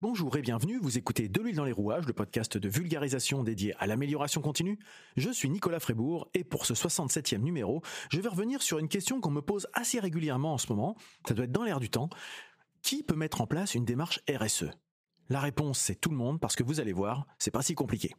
Bonjour et bienvenue, vous écoutez De l'huile dans les rouages, le podcast de vulgarisation dédié à l'amélioration continue. Je suis Nicolas Frébourg et pour ce 67e numéro, je vais revenir sur une question qu'on me pose assez régulièrement en ce moment, ça doit être dans l'air du temps. Qui peut mettre en place une démarche RSE La réponse c'est tout le monde parce que vous allez voir, c'est pas si compliqué.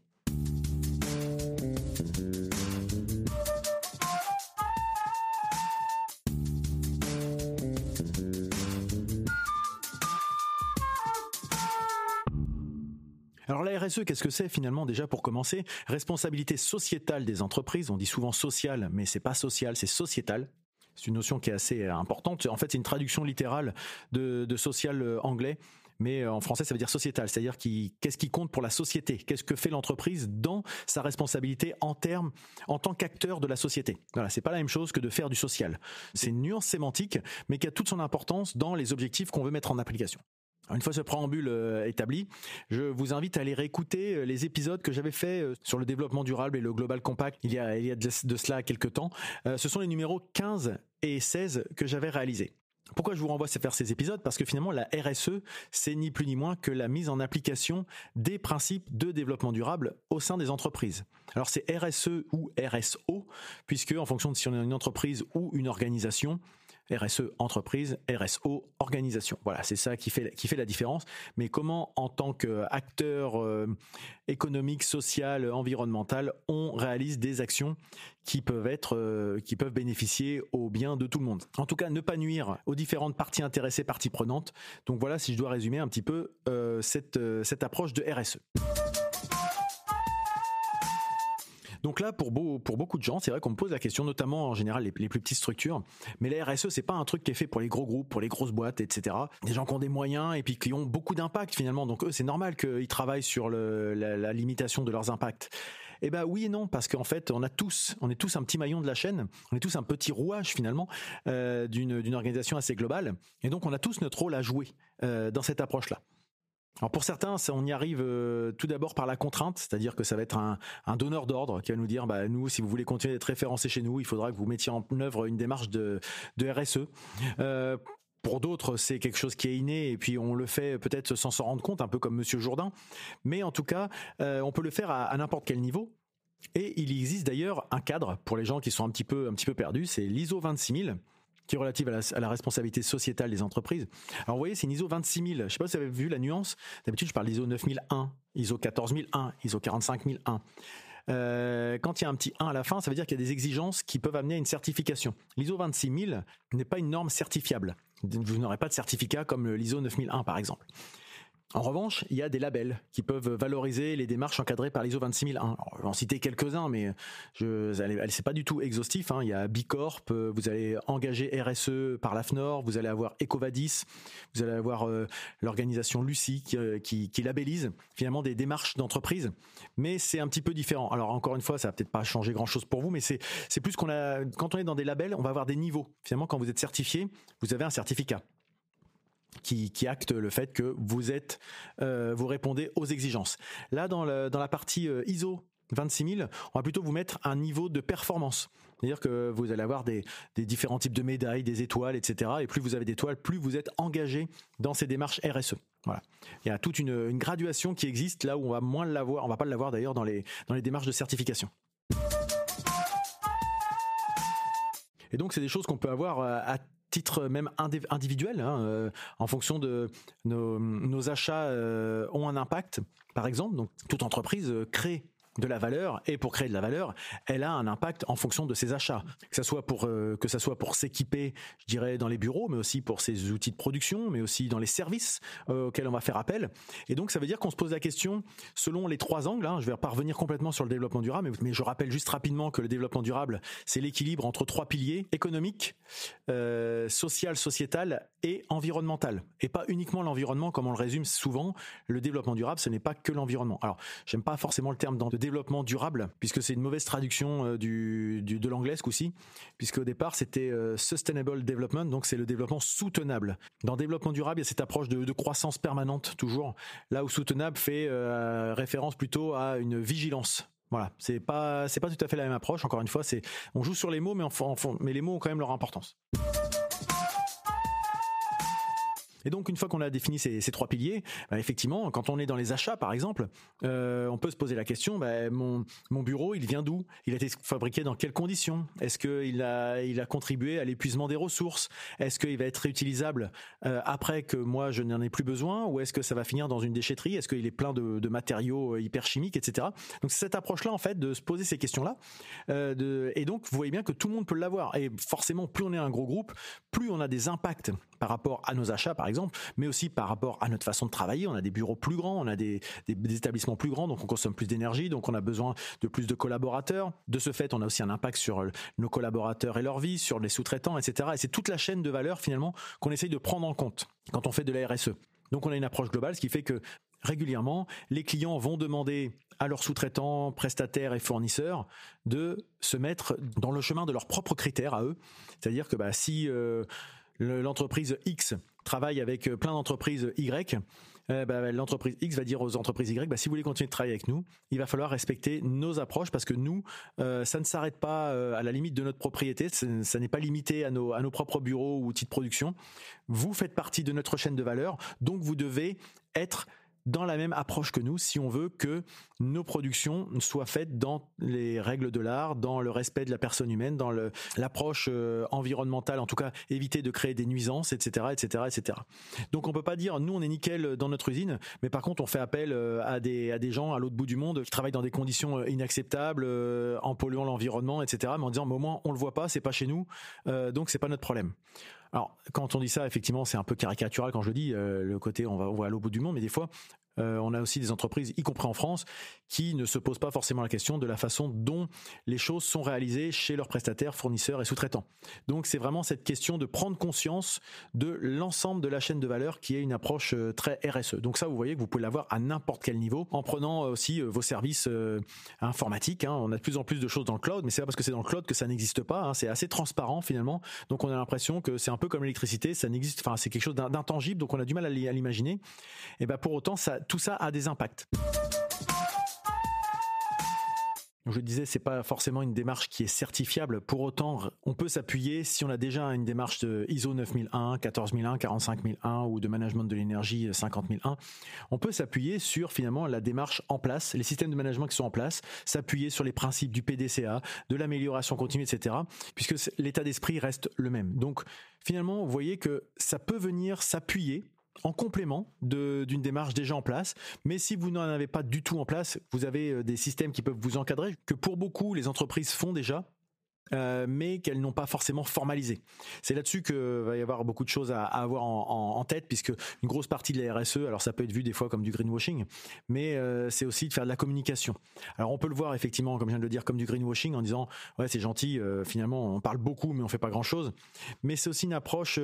Alors la RSE, qu'est-ce que c'est finalement déjà pour commencer? Responsabilité sociétale des entreprises. On dit souvent sociale, mais c'est pas social, c'est sociétal. C'est une notion qui est assez importante. En fait, c'est une traduction littérale de, social euh, anglais mais euh, en français ça veut dire sociétal, c'est-à-dire qu'est-ce qui compte pour la société, qu'est-ce que fait l'entreprise dans sa responsabilité en termes, en tant qu'acteur de la société? Voilà, c'est pas la même chose que de faire du social. C'est une nuance sémantique, mais qui a toute son importance dans les objectifs qu'on veut mettre en application. Une fois ce préambule euh, établi, je vous invite à aller réécouter euh, les épisodes que j'avais fait euh, sur le développement durable et le Global Compact il y a, il y a de, cela quelques temps. ce sont les numéros 15 et 16 que j'avais réalisés. Pourquoi je vous renvoie à faire ces épisodes? Parce que finalement, la RSE, c'est ni plus ni moins que la mise en application des principes de développement durable au sein des entreprises. Alors c'est RSE ou RSO, puisque en fonction de si on est une entreprise ou une organisation, RSE entreprise, RSO organisation. Voilà, c'est ça qui fait qui fait la différence. Mais comment, en tant qu'acteur euh, économique, social, environnemental, on réalise des actions qui peuvent être euh, qui peuvent bénéficier au bien de tout le monde? En tout cas, ne pas nuire aux différentes parties intéressées, parties prenantes. Donc voilà, si je dois résumer un petit peu euh, cette cette approche de RSE. Donc là, pour, beaucoup de gens, c'est vrai qu'on me pose la question, notamment en général les, plus petites structures. Mais la RSE, c'est pas un truc qui est fait pour les gros groupes, pour les grosses boîtes, etc. Des gens qui ont des moyens et puis qui ont beaucoup d'impact finalement. Donc eux, c'est normal qu'ils travaillent sur la, limitation de leurs impacts. Eh ben oui et non parce qu'en fait on a tous, on est tous un petit maillon de la chaîne, on est tous un petit rouage finalement euh, d'une organisation assez globale et donc on a tous notre rôle à jouer euh, dans cette approche là. Alors pour certains, on y arrive euh, tout d'abord par la contrainte, c'est-à-dire que ça va être un, donneur d'ordre qui va nous dire, bah, nous, si vous voulez continuer d'être référencé chez nous, il faudra que vous mettiez en œuvre une démarche de, RSE. Euh, pour d'autres, c'est quelque chose qui est inné et puis on le fait peut-être sans s'en rendre compte, un peu comme Monsieur Jourdain. Mais en tout cas, euh, on peut le faire à, à n'importe quel niveau. Et il existe d'ailleurs un cadre pour les gens qui sont un petit peu un petit peu perdus, c'est l'ISO 26000 qui est relative à la, responsabilité sociétale des entreprises. Alors vous voyez, c'est une ISO 26000. Je sais pas si vous avez vu la nuance. D'habitude, je parle d'ISO 9001, ISO 14001, ISO 45001. Euh, quand il y a un petit 1 à la fin, ça veut dire qu'il y a des exigences qui peuvent amener à une certification. L'ISO 26000 n'est pas une norme certifiable. Vous n'aurez pas de certificat comme l'ISO 9001 par exemple. En revanche, il y a des labels qui peuvent valoriser les démarches encadrées par l'ISO 26001. je vais en citer quelques-uns, mais je, c'est pas du tout exhaustif. Hein. Il y a Bicorp, euh, vous allez engager RSE par l'AFNOR, vous allez avoir Ecovadis, vous allez avoir euh, l'organisation Lucie euh, qui, qui, labellise finalement des démarches d'entreprise. Mais c'est un petit peu différent. Alors encore une fois, ça va peut-être pas changer grand-chose pour vous, mais c'est c'est plus qu'on a quand on est dans des labels, on va avoir des niveaux. Finalement, quand vous êtes certifié, vous avez un certificat qui, acte le fait que vous êtes, euh, vous répondez aux exigences. Là, dans, la partie euh, ISO 26000, on va plutôt vous mettre un niveau de performance. C'est-à-dire que vous allez avoir des, différents types de médailles, des étoiles, etc. Et plus vous avez d'étoiles, plus vous êtes engagé dans ces démarches RSE. Voilà. Il y a toute une, graduation qui existe là où on va moins l'avoir, on va pas l'avoir d'ailleurs dans les démarches de certification. Et donc c'est des choses qu'on peut avoir euh, à titre même individuel, hein, euh, en fonction de nos, achats euh, ont un impact. Par exemple, donc toute entreprise crée de la valeur et pour créer de la valeur, elle a un impact en fonction de ses achats. Que ça soit pour euh, que ça soit pour s'équiper, je dirais dans les bureaux, mais aussi pour ses outils de production, mais aussi dans les services euh, auxquels on va faire appel. Et donc ça veut dire qu'on se pose la question selon les trois angles. Hein, je vais pas revenir complètement sur le développement durable, mais, je rappelle juste rapidement que le développement durable, c'est l'équilibre entre trois piliers économique, euh, social, sociétal et environnemental. Et pas uniquement l'environnement comme on le résume souvent. Le développement durable, ce n'est pas que l'environnement. Alors j'aime pas forcément le terme de développement durable, puisque c'est une mauvaise traduction euh, du, de l'anglais ce coup-ci, puisque au départ c'était euh, sustainable development, donc c'est le développement soutenable. Dans développement durable, il y a cette approche de, croissance permanente toujours, là où soutenable fait euh, référence plutôt à une vigilance. Voilà, c'est pas c'est pas tout à fait la même approche. Encore une fois, c'est on joue sur les mots, mais en, mais les mots ont quand même leur importance. Et donc une fois qu'on a défini ces, trois piliers, bah, effectivement, quand on est dans les achats par exemple, euh, on peut se poser la question bah, mon, bureau, il vient d'où? Il a été fabriqué dans quelles conditions? Est-ce qu'il a, contribué à l'épuisement des ressources? Est-ce qu'il va être réutilisable euh, après que moi je n'en ai plus besoin? Ou est-ce que ça va finir dans une déchetterie? Est-ce qu'il est plein de, matériaux euh, hyper chimiques, etc. Donc c'est cette approche-là en fait de se poser ces questions-là. Et donc vous voyez bien que tout le monde peut l'avoir. Et forcément, plus on est un gros groupe, plus on a des impacts par rapport à nos achats, par exemple, mais aussi par rapport à notre façon de travailler. On a des bureaux plus grands, on a des, établissements plus grands, donc on consomme plus d'énergie, donc on a besoin de plus de collaborateurs. De ce fait, on a aussi un impact sur nos collaborateurs et leur vie, sur les sous-traitants, etc. Et c'est toute la chaîne de valeur finalement qu'on essaye de prendre en compte quand on fait de la RSE. Donc on a une approche globale, ce qui fait que régulièrement, les clients vont demander à leurs sous-traitants, prestataires et fournisseurs de se mettre dans le chemin de leurs propres critères à eux. C'est-à-dire que bah, si euh, l'entreprise X travaille avec euh, plein d'entreprises Y, euh, bah, l'entreprise X va dire aux entreprises Y, bah, si vous voulez continuer de travailler avec nous, il va falloir respecter nos approches parce que nous, ça ne s'arrête pas à la limite de notre propriété, ça n'est pas limité à nos propres bureaux ou outils de production. Vous faites partie de notre chaîne de valeur, donc vous devez être dans la même approche que nous si on veut que nos productions soient faites dans les règles de l'art, dans le respect de la personne humaine, dans l'approche euh, environnementale, en tout cas éviter de créer des nuisances, etc., etc., etc. Donc on peut pas dire nous on est nickel dans notre usine, mais par contre on fait appel euh, à des à des gens à l'autre bout du monde qui travaillent dans des conditions euh, inacceptables, en polluant l'environnement, etc. Mais en disant mais au moins on le voit pas, c'est pas chez nous, donc c'est pas notre problème. Alors, quand on dit ça, effectivement, c'est un peu caricatural quand je dis le côté on va, on va l'autre bout du monde, mais des fois, euh, on a aussi des entreprises, y compris en France, qui ne se posent pas forcément la question de la façon dont les choses sont réalisées chez leurs prestataires, fournisseurs et sous-traitants. Donc c'est vraiment cette question de prendre conscience de l'ensemble de la chaîne de valeur qui est une approche euh, très RSE. Donc ça, vous voyez que vous pouvez l'avoir à n'importe quel niveau en prenant aussi euh, vos services informatiques. Hein. On a de plus en plus de choses dans le cloud, mais c'est pas parce que c'est dans le cloud que ça n'existe pas. Hein. C'est assez transparent finalement. Donc on a l'impression que c'est un peu comme l'électricité, ça n'existe. Enfin, c'est quelque chose d'intangible, donc on a du mal à l'imaginer. Et ben pour autant, ça tout ça a des impacts. Je disais, c'est pas forcément une démarche qui est certifiable. Pour autant, on peut s'appuyer si on a déjà une démarche de ISO 9001, 14001, 45001 ou de management de l'énergie 50001. On peut s'appuyer sur finalement la démarche en place, les systèmes de management qui sont en place, s'appuyer sur les principes du PDCA, de l'amélioration continue, etc. Puisque l'état d'esprit reste le même. Donc finalement, vous voyez que ça peut venir s'appuyer en complément d'une démarche déjà en place. Mais si vous n'en avez pas du tout en place, vous avez euh, des systèmes qui peuvent vous encadrer, que pour beaucoup les entreprises font déjà, euh, mais qu'elles n'ont pas forcément formalisé. C'est là-dessus que va y avoir beaucoup de choses à, avoir en, tête, puisque une grosse partie de la RSE, alors ça peut être vu des fois comme du greenwashing, mais euh, c'est aussi de faire de la communication. Alors on peut le voir effectivement, comme je viens de le dire, comme du greenwashing en disant ouais c'est gentil, finalement on parle beaucoup mais on fait pas grand-chose. Mais c'est aussi une approche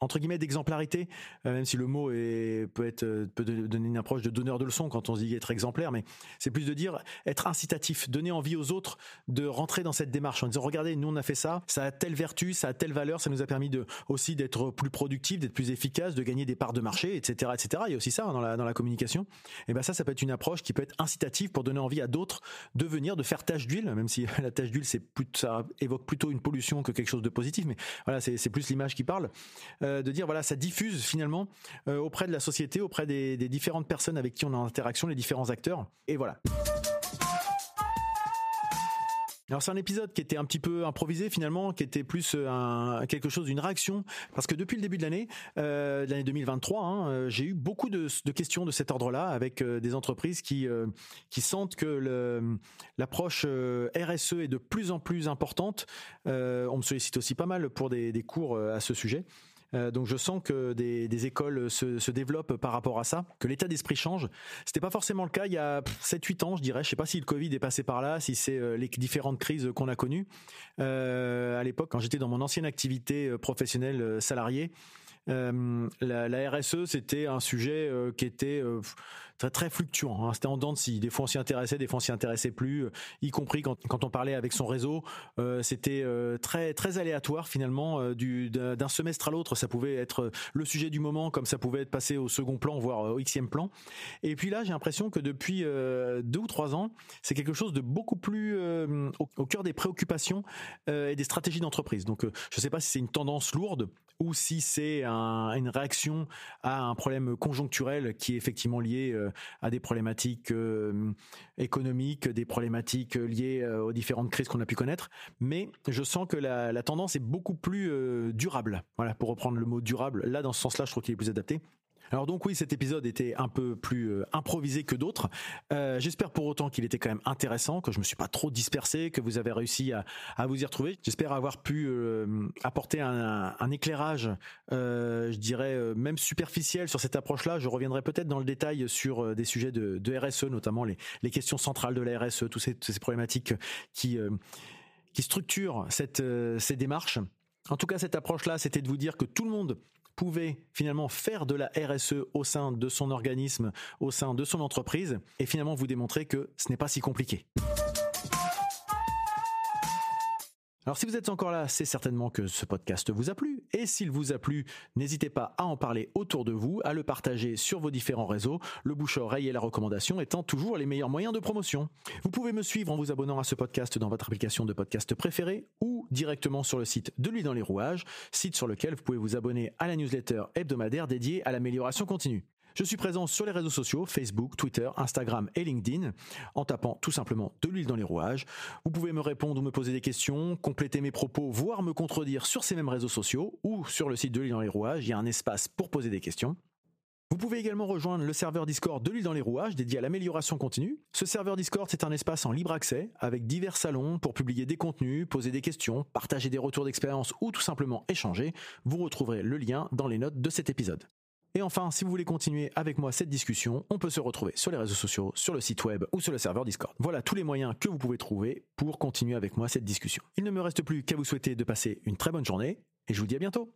entre guillemets d'exemplarité, euh, même si le mot peut être euh, peut donner une approche de donneur de leçons quand on dit être exemplaire, mais c'est plus de dire être incitatif, donner envie aux autres de rentrer dans cette démarche en disant regardez nous on a fait ça, ça a telle vertu, ça a telle valeur, ça nous a permis de aussi d'être plus productif, d'être plus efficace, de gagner des parts de marché, etc., etc. Il y a aussi ça hein, dans la dans la communication. Et ben ça, ça peut être une approche qui peut être incitative pour donner envie à d'autres de venir, de faire tâche d'huile, même si la tâche d'huile c'est ça évoque plutôt une pollution que quelque chose de positif, mais voilà c'est plus l'image qui parle. Euh, de dire voilà, ça diffuse finalement euh, auprès de la société, auprès des, des différentes personnes avec qui on est en interaction, les différents acteurs. Et voilà. Alors c'est un épisode qui était un petit peu improvisé finalement, qui était plus euh, quelque chose d'une réaction, parce que depuis le début de l'année, euh, l'année 2023, hein, euh, j'ai eu beaucoup de, questions de cet ordre-là avec des entreprises qui sentent que l'approche RSE est de plus en plus importante. on me sollicite aussi pas mal pour des cours à ce sujet. Euh, donc je sens que des, écoles se, développent par rapport à ça, que l'état d'esprit change. C'était pas forcément le cas il y a 7-8 ans, je dirais. Je sais pas si le Covid est passé par là, si c'est euh, les différentes crises qu'on a connues. Euh, à l'époque, quand j'étais dans mon ancienne activité professionnelle salariée, la, la, RSE c'était un sujet qui était très, très fluctuant. Hein. C'était en dents de scie. Des fois on s'y intéressait, des fois on s'y intéressait plus, euh, y compris quand, quand on parlait avec son réseau. Euh, c'était euh, très très aléatoire finalement. du d'un semestre à l'autre, ça pouvait être le sujet du moment, comme ça pouvait être passé au second plan, voire au xème plan. Et puis là, j'ai l'impression que depuis deux ou trois ans, c'est quelque chose de beaucoup plus au, cœur des préoccupations et des stratégies d'entreprise. Donc, je ne sais pas si c'est une tendance lourde ou si c'est un, une réaction à un problème conjoncturel qui est effectivement lié euh, à des problématiques euh, économiques, des problématiques liées euh, aux différentes crises qu'on a pu connaître. Mais je sens que la, la tendance est beaucoup plus durable. Voilà, pour reprendre le mot durable. Là, dans ce sens-là, je trouve qu'il est plus adapté. Alors donc oui, cet épisode était un peu plus euh, improvisé que d'autres. Euh, j'espère pour autant qu'il était quand même intéressant, que je me suis pas trop dispersé, que vous avez réussi à, vous y retrouver. J'espère avoir pu euh, apporter un, éclairage, je dirais même superficiel sur cette approche-là. Je reviendrai peut-être dans le détail sur des sujets de, RSE, notamment les, questions centrales de la RSE, toutes ces, problématiques qui structurent ces démarches. En tout cas, cette approche-là, c'était de vous dire que tout le monde pouvait finalement faire de la RSE au sein de son organisme, au sein de son entreprise, et finalement vous démontrer que ce n'est pas si compliqué. Alors si vous êtes encore là, c'est certainement que ce podcast vous a plu. Et s'il vous a plu, n'hésitez pas à en parler autour de vous, à le partager sur vos différents réseaux, le bouche-oreille et la recommandation étant toujours les meilleurs moyens de promotion. Vous pouvez me suivre en vous abonnant à ce podcast dans votre application de podcast préférée ou directement sur le site de lui dans les rouages, site sur lequel vous pouvez vous abonner à la newsletter hebdomadaire dédiée à l'amélioration continue. Je suis présent sur les réseaux sociaux, Facebook, Twitter, Instagram et LinkedIn, en tapant tout simplement de l'huile dans les rouages. Vous pouvez me répondre ou me poser des questions, compléter mes propos, voire me contredire sur ces mêmes réseaux sociaux ou sur le site de l'huile dans les rouages. Il y a un espace pour poser des questions. Vous pouvez également rejoindre le serveur Discord de l'huile dans les rouages dédié à l'amélioration continue. Ce serveur Discord, c'est un espace en libre accès avec divers salons pour publier des contenus, poser des questions, partager des retours d'expérience ou tout simplement échanger. Vous retrouverez le lien dans les notes de cet épisode. Et enfin, si vous voulez continuer avec moi cette discussion, on peut se retrouver sur les réseaux sociaux, sur le site web ou sur le serveur Discord. Voilà tous les moyens que vous pouvez trouver pour continuer avec moi cette discussion. Il ne me reste plus qu'à vous souhaiter de passer une très bonne journée et je vous dis à bientôt.